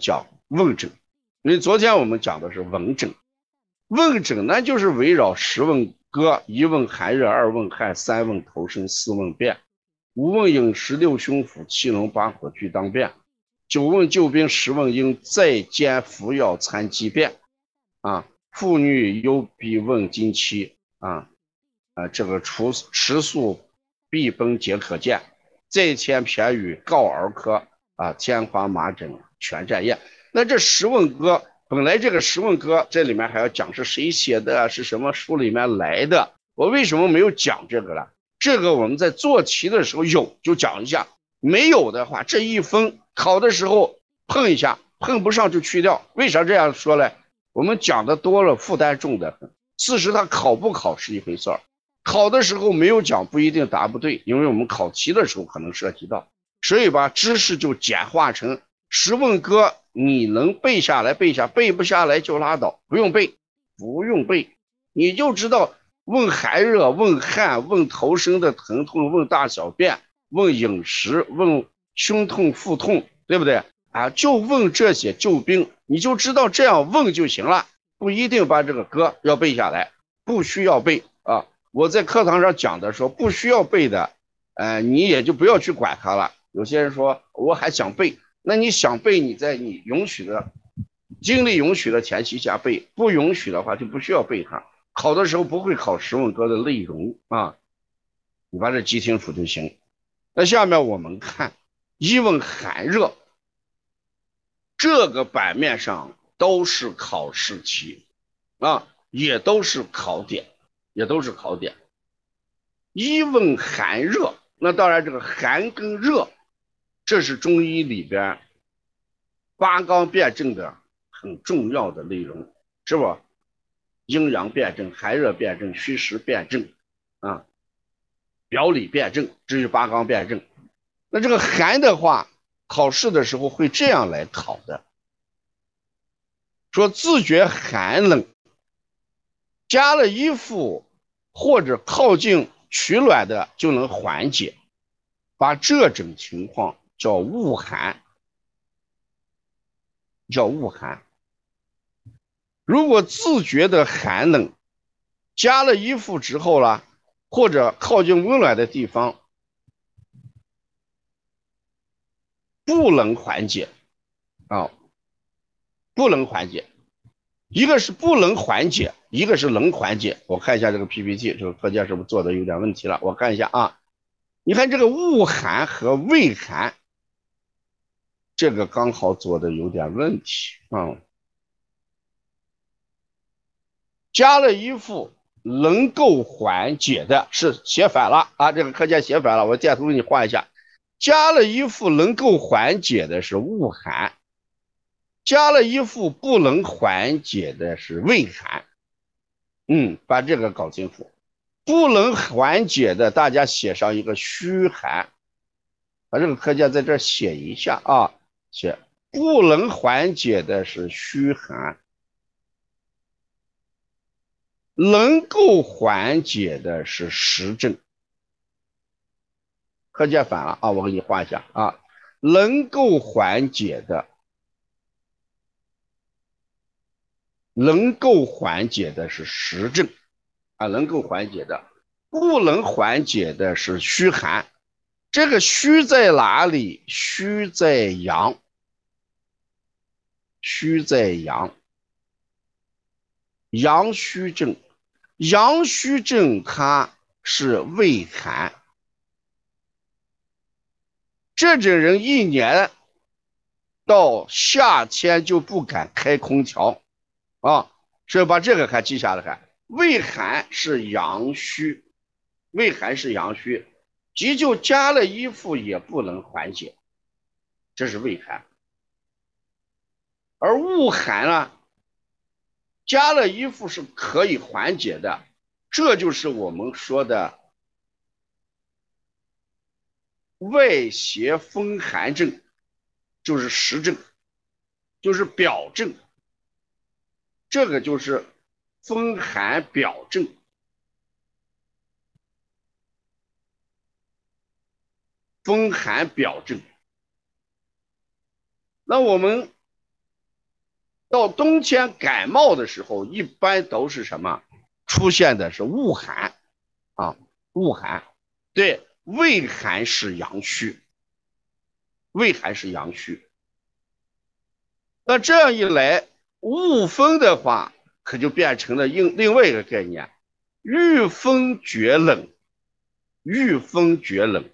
讲问诊，因为昨天我们讲的是问诊，问诊那就是围绕十问歌：一问寒热，二问汗，三问头身，四问便，五问饮食，六胸腹，七龙八火俱当便，九问救兵，十问应在兼服药参疾便。啊，妇女有必问经期啊，啊，这个除食宿必崩皆可见。在前偏语告儿科。啊，天花麻疹全占验。那这十问歌本来这个十问歌这里面还要讲是谁写的，是什么书里面来的？我为什么没有讲这个了？这个我们在做题的时候有就讲一下，没有的话这一分考的时候碰一下，碰不上就去掉。为啥这样说呢？我们讲的多了，负担重的很。事实他考不考是一回事儿，考的时候没有讲不一定答不对，因为我们考题的时候可能涉及到，所以把知识就简化成十问歌，你能背下来背下，背不下来就拉倒，不用背，不用背，你就知道问寒热、问汗、问头身的疼痛、问大小便、问饮食、问胸痛腹痛，对不对？啊，就问这些救兵，你就知道这样问就行了，不一定把这个歌要背下来，不需要背啊。我在课堂上讲的说不需要背的，呃，你也就不要去管它了。有些人说我还想背，那你想背，你在你允许的、精力允许的前提下背，不允许的话就不需要背它。考的时候不会考十问歌的内容啊，你把这记清楚就行。那下面我们看一问寒热。这个版面上都是考试题，啊，也都是考点，也都是考点。一问寒热，那当然这个寒跟热，这是中医里边八纲辩证的很重要的内容，是不？阴阳辩证、寒热辩证、虚实辩证，啊，表里辩证，这是八纲辩证。那这个寒的话。考试的时候会这样来考的，说自觉寒冷，加了衣服或者靠近取暖的就能缓解，把这种情况叫恶寒，叫恶寒。如果自觉的寒冷，加了衣服之后了，或者靠近温暖的地方。不能缓解，啊，不能缓解，一个是不能缓解，一个是能缓解。我看一下这个 PPT，这个课件是不是做的有点问题了？我看一下啊，你看这个恶寒和畏寒，这个刚好做的有点问题啊。加了衣服能够缓解的是写反了啊，这个课件写反了，我箭头给你画一下。加了衣服能够缓解的是恶寒，加了衣服不能缓解的是胃寒。嗯，把这个搞清楚。不能缓解的，大家写上一个虚寒，把这个课件在这写一下啊，写不能缓解的是虚寒，能够缓解的是实症。课件反了啊！我给你画一下啊，能够缓解的，能够缓解的是实症啊，能够缓解的，不能缓解的是虚寒。这个虚在哪里？虚在阳，虚在阳，阳虚症，阳虚症它是胃寒。这种人一年到夏天就不敢开空调啊，所以把这个还记下来。看，胃寒是阳虚，胃寒是阳虚，急救加了衣服也不能缓解，这是胃寒。而恶寒呢，加了衣服是可以缓解的，这就是我们说的。外邪风寒症就是实症，就是表症，这个就是风寒表症。风寒表症，那我们到冬天感冒的时候，一般都是什么？出现的是恶寒啊，恶寒。对，胃寒是阳虚，胃寒是阳虚。那这样一来，恶风的话，可就变成了另另外一个概念，遇风觉冷，遇风觉冷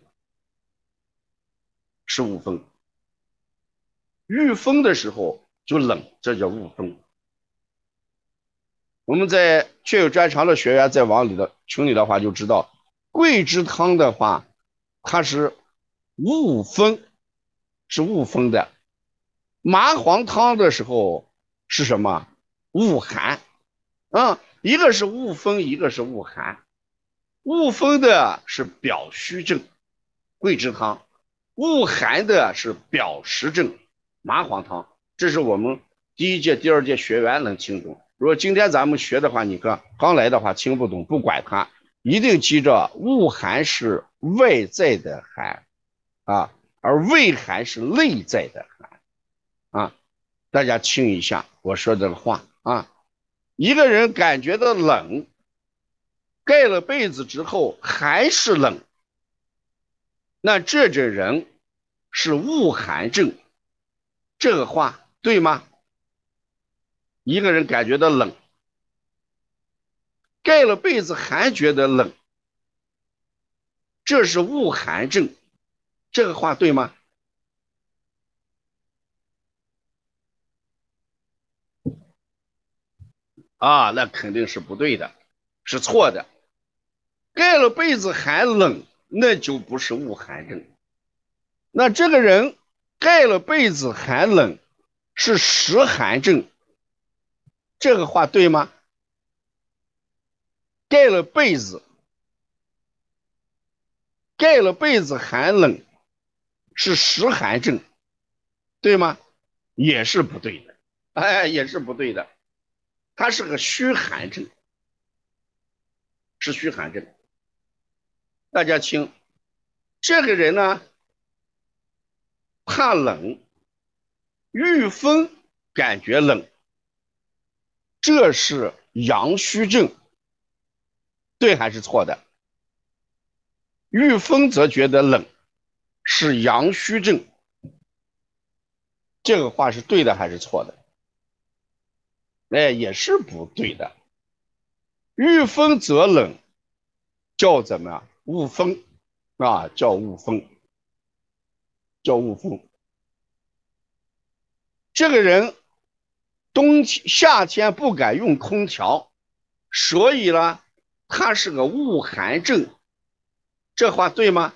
是恶风。遇风的时候就冷，这叫恶风。我们在确有专长的学员在往里的群里的话就知道，桂枝汤的话，它是恶风，是恶风的；麻黄汤的时候是什么？恶寒。啊，一个是恶风，一个是恶寒。恶风的是表虚症，桂枝汤；恶寒的是表实症。麻黄汤，这是我们第一届、第二届学员能听懂。如果今天咱们学的话，你看刚来的话听不懂，不管它，一定记着，恶寒是外在的寒啊，而胃寒是内在的寒啊。大家听一下我说这个话啊，一个人感觉到冷，盖了被子之后还是冷，那这种人是恶寒症。这个话对吗？一个人感觉到冷，盖了被子还觉得冷，这是恶寒症。这个话对吗？啊，那肯定是不对的，是错的。盖了被子还冷，那就不是恶寒症。那这个人。盖了被子寒冷，是实寒症。这个话对吗？盖了被子，盖了被子寒冷，是实寒症，对吗？也是不对的，哎，也是不对的。他是个虚寒症，是虚寒症。大家听，这个人呢？怕冷，遇风感觉冷，这是阳虚症，对还是错的？遇风则觉得冷，是阳虚症，这个话是对的还是错的？哎，也是不对的。遇风则冷，叫怎么样样？恶风啊，叫恶风。叫恶风，这个人冬天夏天不敢用空调，所以呢，他是个恶寒症，这话对吗？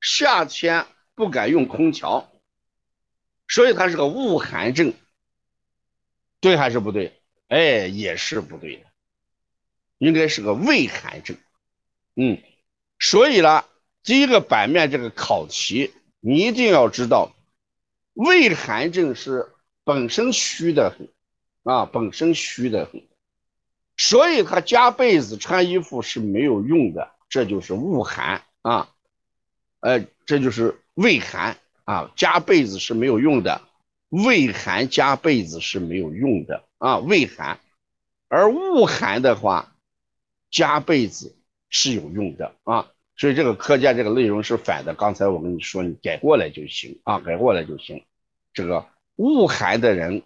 夏天不敢用空调，所以他是个恶寒症，对还是不对？哎，也是不对的，应该是个胃寒症，嗯，所以呢。第一个版面这个考题，你一定要知道，胃寒症是本身虚的很，啊，本身虚的很，所以他加被子穿衣服是没有用的，这就是恶寒啊，呃，这就是胃寒啊，加被子是没有用的，胃寒加被子是没有用的啊，胃寒，而恶寒的话，加被子是有用的啊。所以这个课件这个内容是反的，刚才我跟你说，你改过来就行啊，改过来就行。这个恶寒的人，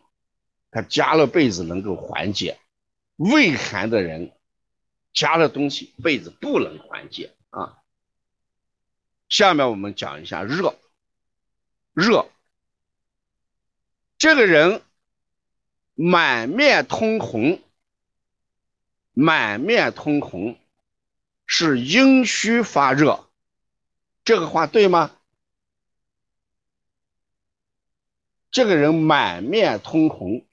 他加了被子能够缓解；胃寒的人，加了东西被子不能缓解啊。下面我们讲一下热，热，这个人满面通红，满面通红。是阴虚发热，这个话对吗？这个人满面通红，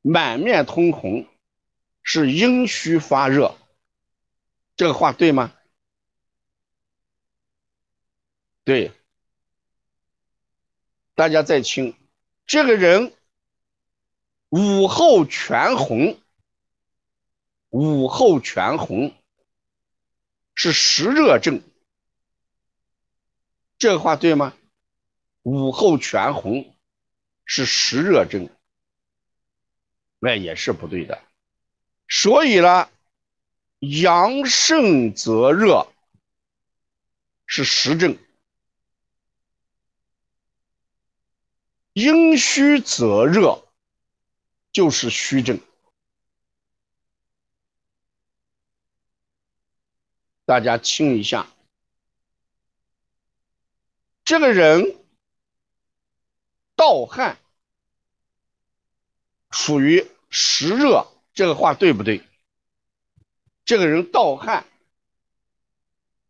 满面通红是阴虚发热，这个话对吗？对，大家再听，这个人午后全红。午后全红是实热症，这个话对吗？午后全红是实热症，那也是不对的。所以呢，阳盛则热是实症，阴虚则热就是虚症。大家听一下，这个人盗汗属于实热，这个话对不对？这个人盗汗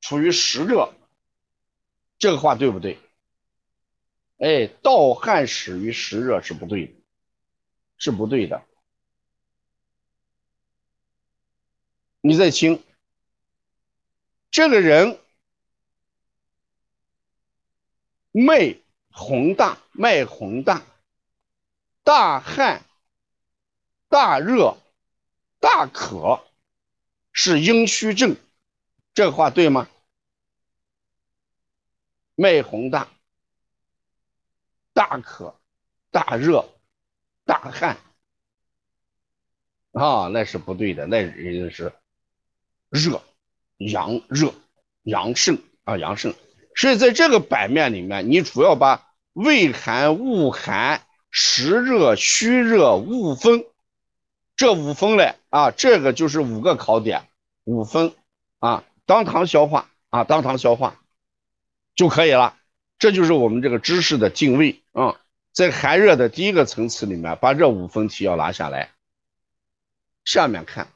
属于实热，这个话对不对？哎，盗汗始于实热是不对的，是不对的。你再听。这个人脉宏大，脉宏大，大汗、大热、大渴，是阴虚症，这话对吗？脉宏大，大渴、大热、大汗，啊，那是不对的，那人家是热。阳热，阳盛啊，阳盛。所以在这个版面里面，你主要把胃寒、恶寒、实热、虚热、恶风这五分嘞啊，这个就是五个考点，五分啊，当堂消化啊，当堂消化就可以了。这就是我们这个知识的定位啊，在寒热的第一个层次里面，把这五分题要拿下来。下面看。